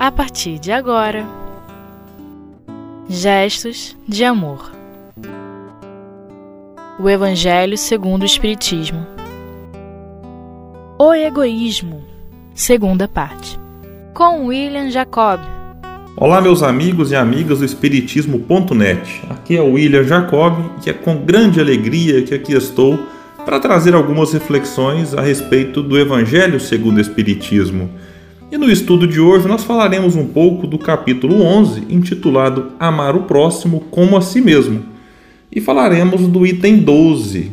a partir de agora. Gestos de amor. O Evangelho segundo o Espiritismo. O egoísmo, segunda parte. Com William Jacob. Olá, meus amigos e amigas do Espiritismo.net. Aqui é o William Jacob e é com grande alegria que aqui estou para trazer algumas reflexões a respeito do Evangelho segundo o Espiritismo. E no estudo de hoje nós falaremos um pouco do capítulo 11, intitulado Amar o Próximo como a si mesmo. E falaremos do item 12,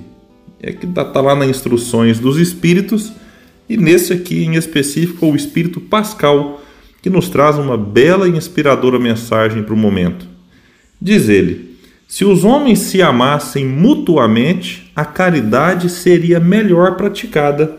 é que está lá nas instruções dos Espíritos, e nesse aqui em específico o Espírito Pascal, que nos traz uma bela e inspiradora mensagem para o momento. Diz ele: Se os homens se amassem mutuamente, a caridade seria melhor praticada,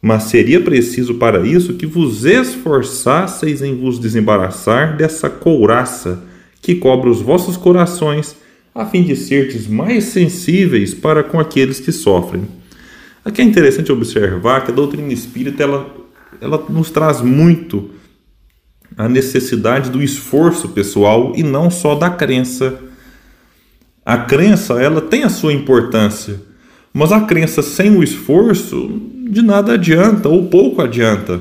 mas seria preciso para isso que vos esforçasseis em vos desembaraçar dessa couraça que cobre os vossos corações, a fim de serdes mais sensíveis para com aqueles que sofrem. Aqui é interessante observar que a doutrina espírita ela, ela nos traz muito a necessidade do esforço pessoal e não só da crença. A crença ela tem a sua importância, mas a crença sem o esforço de nada adianta ou pouco adianta.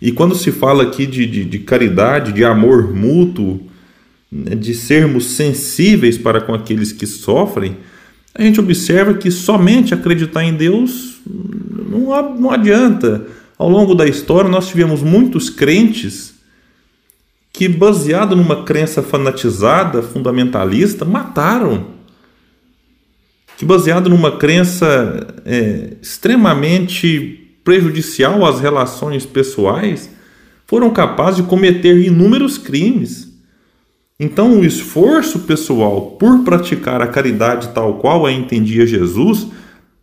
E quando se fala aqui de, de, de caridade, de amor mútuo, né, de sermos sensíveis para com aqueles que sofrem, a gente observa que somente acreditar em Deus não, não adianta. Ao longo da história, nós tivemos muitos crentes que, baseado numa crença fanatizada, fundamentalista, mataram. Que, baseado numa crença é, extremamente prejudicial às relações pessoais, foram capazes de cometer inúmeros crimes. Então, o esforço pessoal por praticar a caridade tal qual a entendia Jesus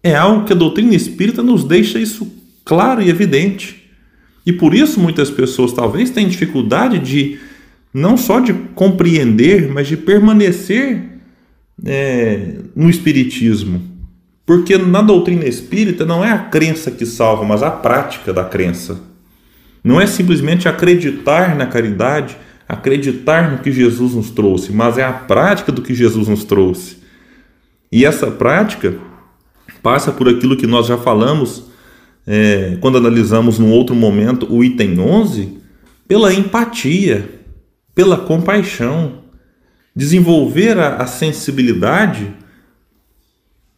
é algo que a doutrina espírita nos deixa isso claro e evidente. E por isso muitas pessoas talvez tenham dificuldade de não só de compreender, mas de permanecer é, no espiritismo. Porque na doutrina espírita não é a crença que salva, mas a prática da crença. Não é simplesmente acreditar na caridade, acreditar no que Jesus nos trouxe, mas é a prática do que Jesus nos trouxe. E essa prática passa por aquilo que nós já falamos é, quando analisamos num outro momento o item 11, pela empatia, pela compaixão, desenvolver a, a sensibilidade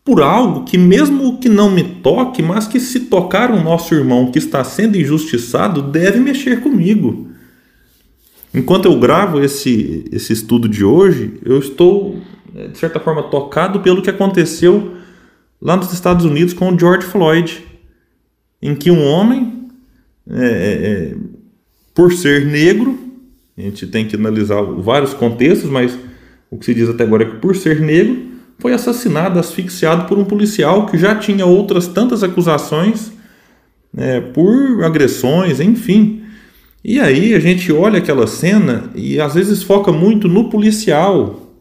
por algo que, mesmo que não me toque, mas que se tocar o nosso irmão que está sendo injustiçado, deve mexer comigo. Enquanto eu gravo esse, esse estudo de hoje, eu estou, de certa forma, tocado pelo que aconteceu lá nos Estados Unidos com o George Floyd, em que um homem, é, é, por ser negro, a gente tem que analisar vários contextos, mas o que se diz até agora é que por ser negro, foi assassinado, asfixiado por um policial que já tinha outras tantas acusações é, por agressões, enfim. E aí a gente olha aquela cena e às vezes foca muito no policial.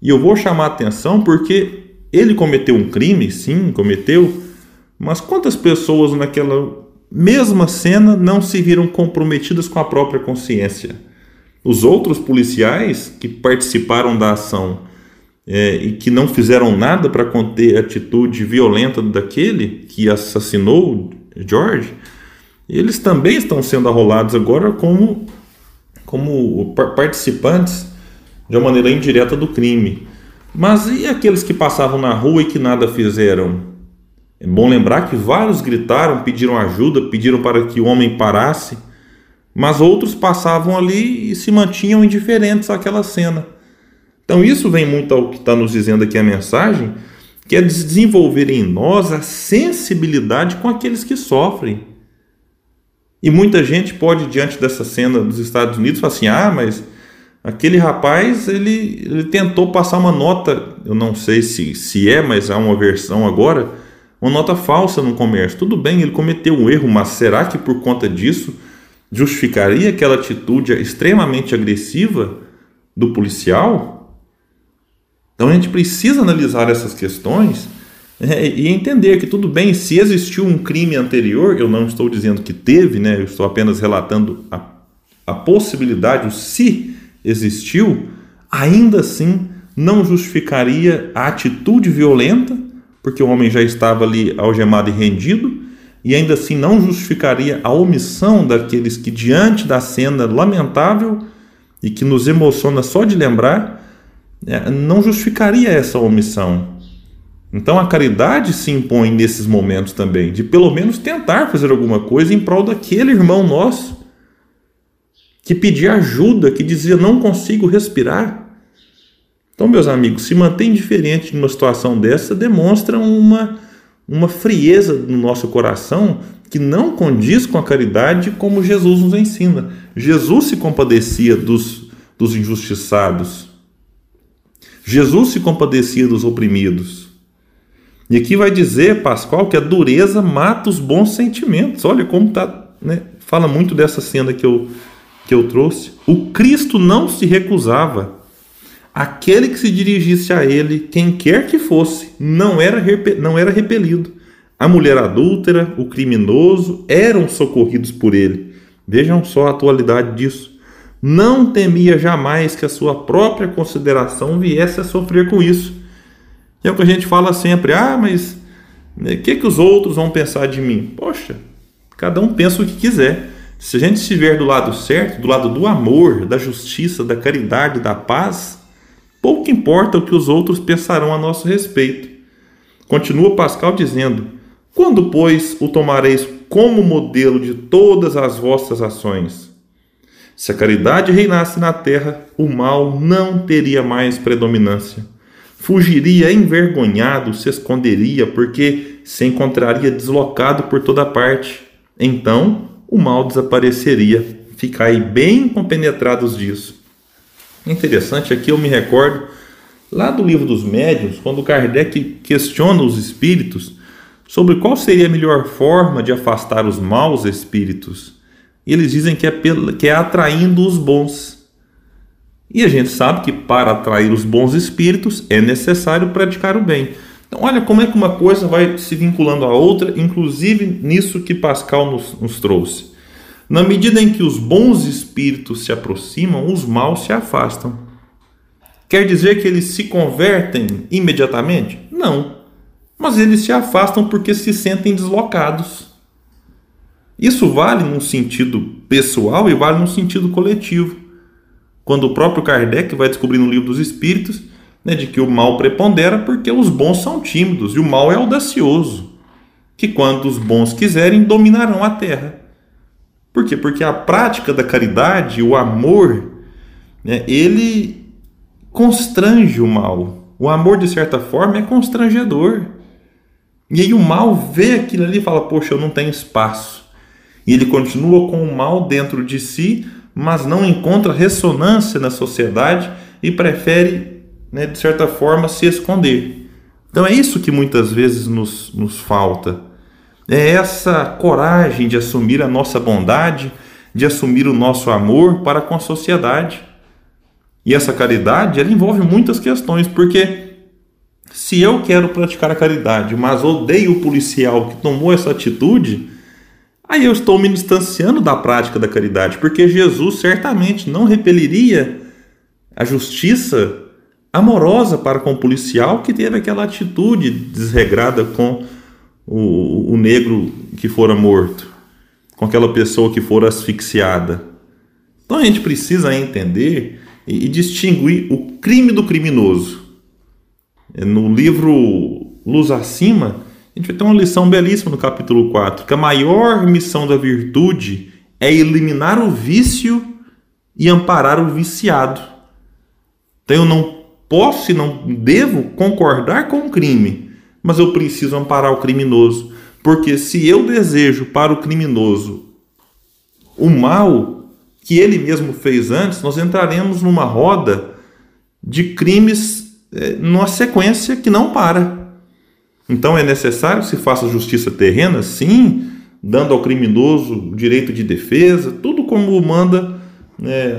E eu vou chamar a atenção porque ele cometeu um crime, sim, cometeu, mas quantas pessoas naquela mesma cena não se viram comprometidas com a própria consciência? Os outros policiais que participaram da ação é, e que não fizeram nada para conter a atitude violenta daquele que assassinou George, eles também estão sendo arrolados agora como, como participantes de uma maneira indireta do crime. Mas e aqueles que passavam na rua e que nada fizeram? É bom lembrar que vários gritaram, pediram ajuda, pediram para que o homem parasse, mas outros passavam ali e se mantinham indiferentes àquela cena. Então, isso vem muito ao que está nos dizendo aqui a mensagem, que é desenvolver em nós a sensibilidade com aqueles que sofrem. E muita gente pode, diante dessa cena dos Estados Unidos, falar assim: ah, mas aquele rapaz ele, ele tentou passar uma nota, eu não sei se, se é, mas há uma versão agora, uma nota falsa no comércio. Tudo bem, ele cometeu um erro, mas será que por conta disso justificaria aquela atitude extremamente agressiva do policial? Então a gente precisa analisar essas questões é, e entender que tudo bem, se existiu um crime anterior, eu não estou dizendo que teve, né, eu estou apenas relatando a a possibilidade, o se existiu, ainda assim não justificaria a atitude violenta, porque o homem já estava ali algemado e rendido, e ainda assim não justificaria a omissão daqueles que, diante da cena lamentável e que nos emociona só de lembrar, é, não justificaria essa omissão. Então a caridade se impõe nesses momentos também, de pelo menos tentar fazer alguma coisa em prol daquele irmão nosso que pedia ajuda, que dizia não consigo respirar. Então, meus amigos, se manter indiferente numa situação dessa demonstra uma, uma frieza no nosso coração que não condiz com a caridade como Jesus nos ensina. Jesus se compadecia dos, dos injustiçados. Jesus se compadecia dos oprimidos. E aqui vai dizer, Pascoal, que a dureza mata os bons sentimentos. Olha como tá, né? Fala muito dessa cena que eu, que eu trouxe. O Cristo não se recusava. Aquele que se dirigisse a ele, quem quer que fosse, não era, não era repelido. A mulher adúltera, o criminoso, eram socorridos por ele. Vejam só a atualidade disso. Não temia jamais que a sua própria consideração viesse a sofrer com isso é o que a gente fala sempre: ah, mas o né, que, que os outros vão pensar de mim? Poxa, cada um pensa o que quiser. Se a gente estiver do lado certo, do lado do amor, da justiça, da caridade, da paz, pouco importa o que os outros pensarão a nosso respeito. Continua Pascal dizendo: Quando, pois, o tomareis como modelo de todas as vossas ações? Se a caridade reinasse na terra, o mal não teria mais predominância fugiria envergonhado, se esconderia, porque se encontraria deslocado por toda parte. Então o mal desapareceria. Ficai bem compenetrados disso. Interessante, aqui eu me recordo lá do livro dos médiuns, quando Kardec questiona os espíritos sobre qual seria a melhor forma de afastar os maus espíritos. E eles dizem que é, que é atraindo os bons. E a gente sabe que para atrair os bons espíritos é necessário praticar o bem. Então, olha como é que uma coisa vai se vinculando à outra, inclusive nisso que Pascal nos, nos trouxe. Na medida em que os bons espíritos se aproximam, os maus se afastam. Quer dizer que eles se convertem imediatamente? Não. Mas eles se afastam porque se sentem deslocados. Isso vale num sentido pessoal e vale num sentido coletivo quando o próprio Kardec vai descobrir no livro dos Espíritos né, de que o mal prepondera porque os bons são tímidos e o mal é audacioso, que quando os bons quiserem dominarão a terra. Por quê? Porque a prática da caridade, o amor, né, ele constrange o mal. O amor, de certa forma, é constrangedor. E aí o mal vê aquilo ali e fala: Poxa, eu não tenho espaço. E ele continua com o mal dentro de si, mas não encontra ressonância na sociedade e prefere, né, de certa forma, se esconder. Então é isso que muitas vezes nos, nos falta. É essa coragem de assumir a nossa bondade, de assumir o nosso amor para com a sociedade. E essa caridade, ela envolve muitas questões, porque se eu quero praticar a caridade, mas odeio o policial que tomou essa atitude, Aí eu estou me distanciando da prática da caridade, porque Jesus certamente não repeliria a justiça amorosa para com o policial que teve aquela atitude desregrada com o, o negro que fora morto, com aquela pessoa que fora asfixiada. Então a gente precisa entender e, e distinguir o crime do criminoso. No livro Luz Acima, a gente vai ter uma lição belíssima no capítulo 4, que a maior missão da virtude é eliminar o vício e amparar o viciado. Então eu não posso e não devo concordar com o crime, mas eu preciso amparar o criminoso, porque se eu desejo para o criminoso o mal que ele mesmo fez antes, nós entraremos numa roda de crimes é, numa sequência que não para. Então é necessário que se faça justiça terrena, sim, dando ao criminoso o direito de defesa, tudo como manda é,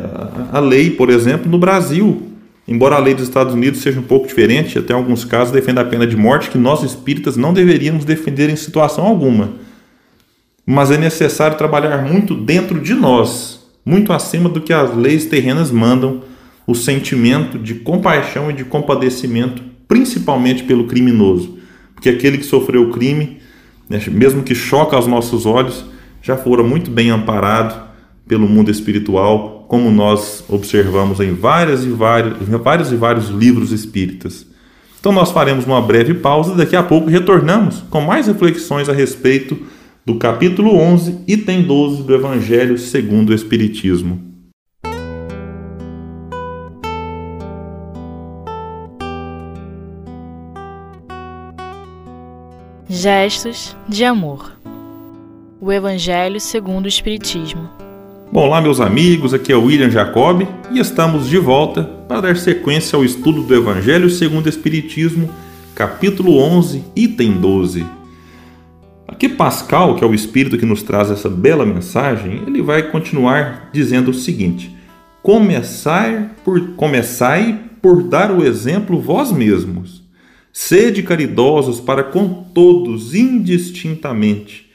a lei, por exemplo, no Brasil. Embora a lei dos Estados Unidos seja um pouco diferente, até alguns casos defende a pena de morte, que nós espíritas não deveríamos defender em situação alguma. Mas é necessário trabalhar muito dentro de nós muito acima do que as leis terrenas mandam, o sentimento de compaixão e de compadecimento, principalmente pelo criminoso, porque aquele que sofreu o crime, né, mesmo que choca aos nossos olhos, já fora muito bem amparado pelo mundo espiritual, como nós observamos em várias e vários, vários e vários livros espíritas. Então nós faremos uma breve pausa e daqui a pouco retornamos com mais reflexões a respeito do capítulo 11, item 12 do Evangelho segundo o Espiritismo. Gestos de amor. O Evangelho segundo o Espiritismo. Bom, lá meus amigos, aqui é o William Jacob e estamos de volta para dar sequência ao estudo do Evangelho segundo o Espiritismo, capítulo 11, item 12. Aqui Pascal, que é o espírito que nos traz essa bela mensagem, ele vai continuar dizendo o seguinte: Começai por começai por dar o exemplo vós mesmos. Sede caridosos para com todos indistintamente.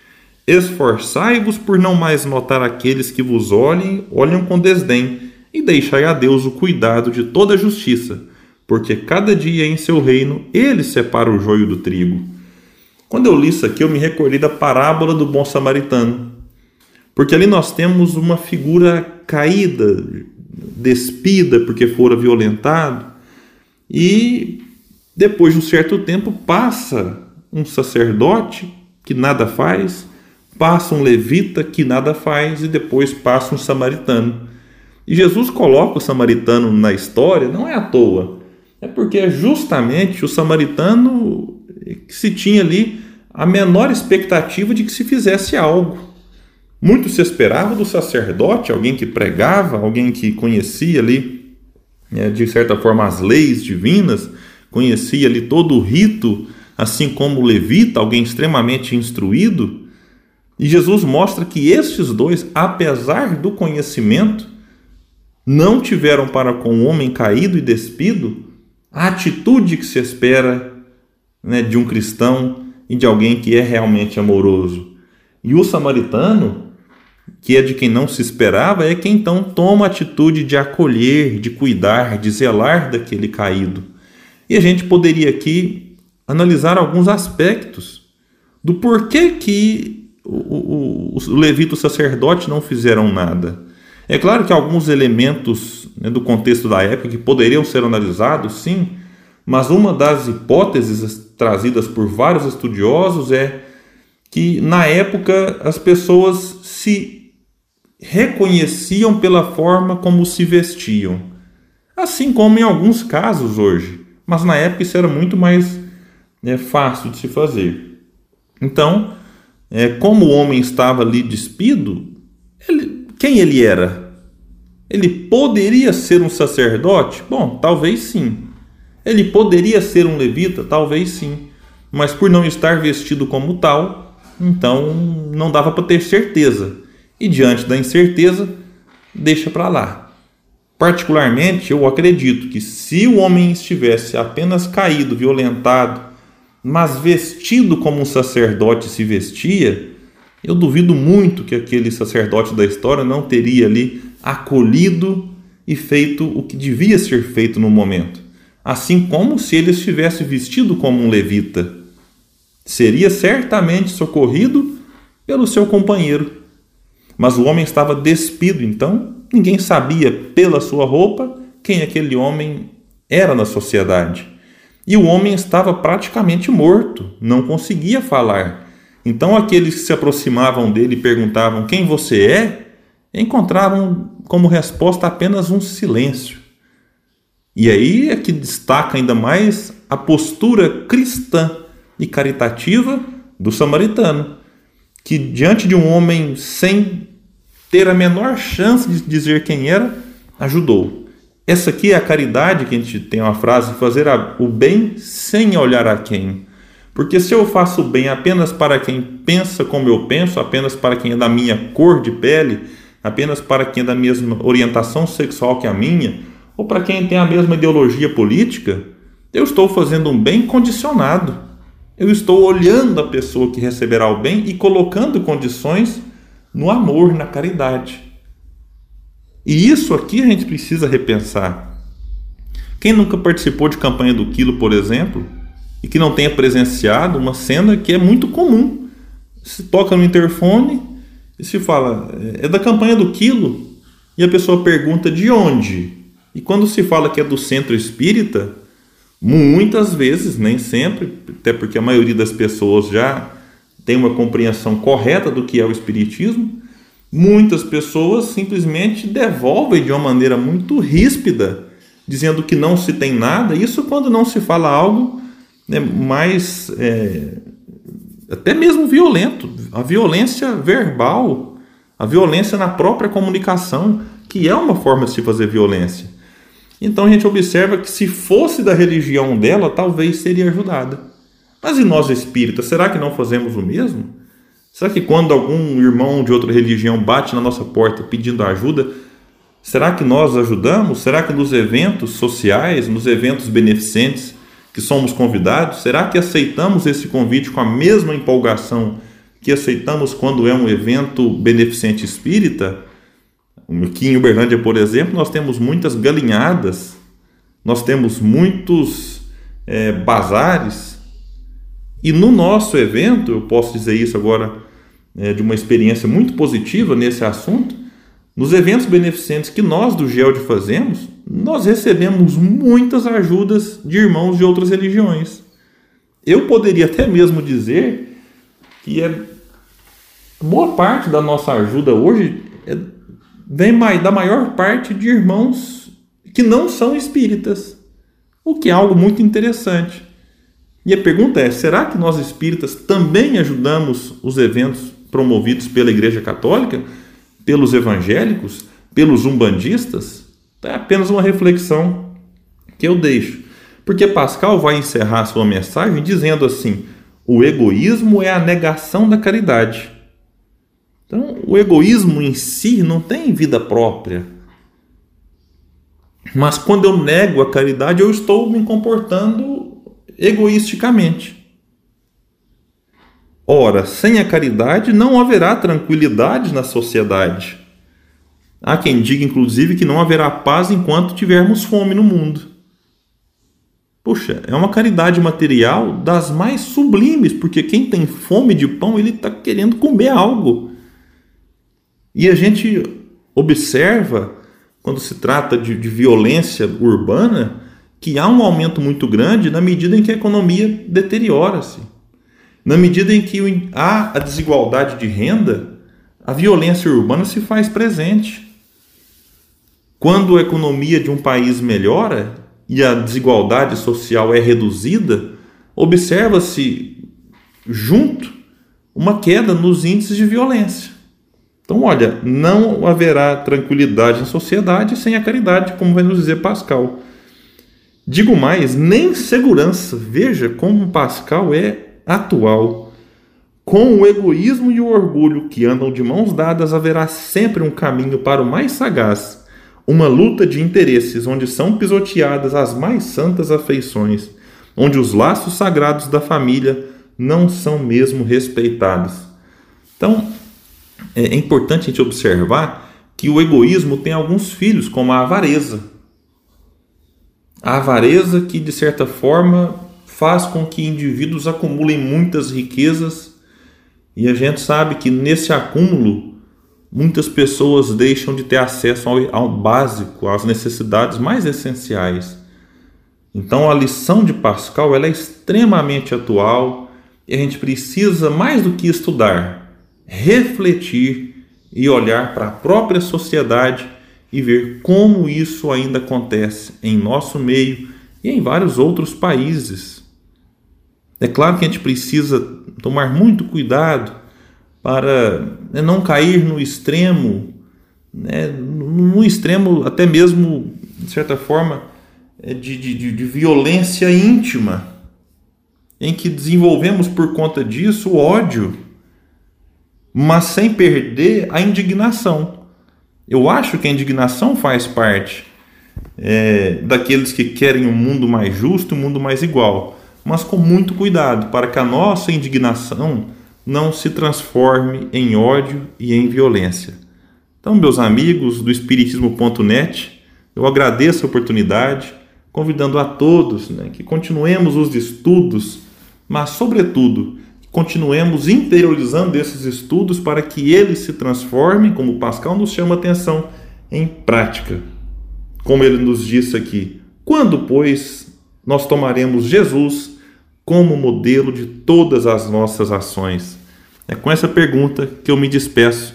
Esforçai-vos por não mais notar aqueles que vos olhem, olham com desdém e deixai a Deus o cuidado de toda a justiça, porque cada dia em seu reino ele separa o joio do trigo. Quando eu li isso aqui, eu me recordei da parábola do bom samaritano, porque ali nós temos uma figura caída, despida porque fora violentado, e depois de um certo tempo passa um sacerdote que nada faz, passa um levita que nada faz e depois passa um samaritano. E Jesus coloca o samaritano na história não é à toa, é porque é justamente o samaritano que se tinha ali a menor expectativa de que se fizesse algo. Muito se esperava do sacerdote, alguém que pregava, alguém que conhecia ali, né, de certa forma, as leis divinas, conhecia ali todo o rito, assim como o levita, alguém extremamente instruído. E Jesus mostra que estes dois, apesar do conhecimento, não tiveram para com o homem caído e despido a atitude que se espera né, de um cristão e de alguém que é realmente amoroso. E o samaritano, que é de quem não se esperava, é quem então toma a atitude de acolher, de cuidar, de zelar daquele caído. E a gente poderia aqui analisar alguns aspectos do porquê que o, o, o levita o sacerdote não fizeram nada. É claro que alguns elementos né, do contexto da época que poderiam ser analisados, sim, mas uma das hipóteses trazidas por vários estudiosos é que na época as pessoas se reconheciam pela forma como se vestiam, assim como em alguns casos hoje, mas na época isso era muito mais né, fácil de se fazer. Então, é, como o homem estava ali despido, ele, quem ele era? Ele poderia ser um sacerdote? Bom, talvez sim. Ele poderia ser um levita? Talvez sim. Mas por não estar vestido como tal, então não dava para ter certeza. E diante da incerteza, deixa para lá. Particularmente, eu acredito que se o homem estivesse apenas caído, violentado, mas vestido como um sacerdote se vestia, eu duvido muito que aquele sacerdote da história não teria ali acolhido e feito o que devia ser feito no momento, assim como se ele estivesse vestido como um levita. Seria certamente socorrido pelo seu companheiro. Mas o homem estava despido, então ninguém sabia pela sua roupa quem aquele homem era na sociedade. E o homem estava praticamente morto, não conseguia falar. Então aqueles que se aproximavam dele e perguntavam quem você é, encontravam como resposta apenas um silêncio. E aí é que destaca ainda mais a postura cristã e caritativa do samaritano, que diante de um homem sem ter a menor chance de dizer quem era, ajudou. Essa aqui é a caridade que a gente tem uma frase, fazer o bem sem olhar a quem. Porque se eu faço bem apenas para quem pensa como eu penso, apenas para quem é da minha cor de pele, apenas para quem é da mesma orientação sexual que a minha, ou para quem tem a mesma ideologia política, eu estou fazendo um bem condicionado. Eu estou olhando a pessoa que receberá o bem e colocando condições no amor, na caridade. E isso aqui a gente precisa repensar. Quem nunca participou de campanha do quilo, por exemplo, e que não tenha presenciado uma cena que é muito comum. Se toca no interfone e se fala, é da campanha do quilo, e a pessoa pergunta de onde. E quando se fala que é do centro espírita, muitas vezes, nem sempre, até porque a maioria das pessoas já tem uma compreensão correta do que é o espiritismo, muitas pessoas simplesmente devolvem de uma maneira muito ríspida, dizendo que não se tem nada. Isso quando não se fala algo né, mais é, até mesmo violento, a violência verbal, a violência na própria comunicação, que é uma forma de se fazer violência. Então a gente observa que se fosse da religião dela, talvez seria ajudada. Mas e nós espíritas, será que não fazemos o mesmo? Será que quando algum irmão de outra religião bate na nossa porta pedindo ajuda, será que nós ajudamos? Será que nos eventos sociais, nos eventos beneficentes que somos convidados, será que aceitamos esse convite com a mesma empolgação que aceitamos quando é um evento beneficente espírita? Aqui em Uberlândia, por exemplo, nós temos muitas galinhadas, nós temos muitos é, bazares, e no nosso evento, eu posso dizer isso agora é, de uma experiência muito positiva nesse assunto, nos eventos beneficentes que nós do GELD fazemos, nós recebemos muitas ajudas de irmãos de outras religiões. Eu poderia até mesmo dizer que é boa parte da nossa ajuda hoje é vem da maior parte de irmãos que não são espíritas, o que é algo muito interessante. E a pergunta é: será que nós espíritas também ajudamos os eventos promovidos pela Igreja Católica, pelos evangélicos, pelos umbandistas? É apenas uma reflexão que eu deixo. Porque Pascal vai encerrar sua mensagem dizendo assim: o egoísmo é a negação da caridade. Então, o egoísmo em si não tem vida própria. Mas quando eu nego a caridade, eu estou me comportando egoisticamente. Ora, sem a caridade não haverá tranquilidade na sociedade. Há quem diga, inclusive, que não haverá paz enquanto tivermos fome no mundo. Puxa, é uma caridade material das mais sublimes, porque quem tem fome de pão, ele está querendo comer algo. E a gente observa, quando se trata de, de violência urbana, que há um aumento muito grande na medida em que a economia deteriora-se. Na medida em que há a desigualdade de renda, a violência urbana se faz presente. Quando a economia de um país melhora e a desigualdade social é reduzida, observa-se junto uma queda nos índices de violência. Então, olha, não haverá tranquilidade em sociedade sem a caridade, como vai nos dizer Pascal. Digo mais, nem segurança. Veja como Pascal é atual. Com o egoísmo e o orgulho que andam de mãos dadas, haverá sempre um caminho para o mais sagaz, uma luta de interesses onde são pisoteadas as mais santas afeições, onde os laços sagrados da família não são mesmo respeitados. Então, é importante a gente observar que o egoísmo tem alguns filhos, como a avareza. A avareza que, de certa forma, faz com que indivíduos acumulem muitas riquezas e a gente sabe que nesse acúmulo muitas pessoas deixam de ter acesso ao, ao básico, às necessidades mais essenciais. Então a lição de Pascal ela é extremamente atual e a gente precisa mais do que estudar, refletir e olhar para a própria sociedade e ver como isso ainda acontece em nosso meio e em vários outros países. É claro que a gente precisa tomar muito cuidado para né, não cair no extremo, né, no extremo até mesmo, de certa forma, é, de, de, de violência íntima, em que desenvolvemos por conta disso o ódio mas sem perder a indignação. Eu acho que a indignação faz parte é, daqueles que querem um mundo mais justo, um mundo mais igual, mas com muito cuidado para que a nossa indignação não se transforme em ódio e em violência. Então, meus amigos do Espiritismo.net, eu agradeço a oportunidade, convidando a todos né, que continuemos os estudos, mas, sobretudo, continuemos interiorizando esses estudos para que eles se transformem, como Pascal nos chama a atenção, em prática. Como ele nos disse aqui, quando, pois, nós tomaremos Jesus como modelo de todas as nossas ações? É com essa pergunta que eu me despeço,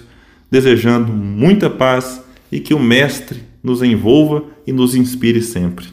desejando muita paz e que o Mestre nos envolva e nos inspire sempre.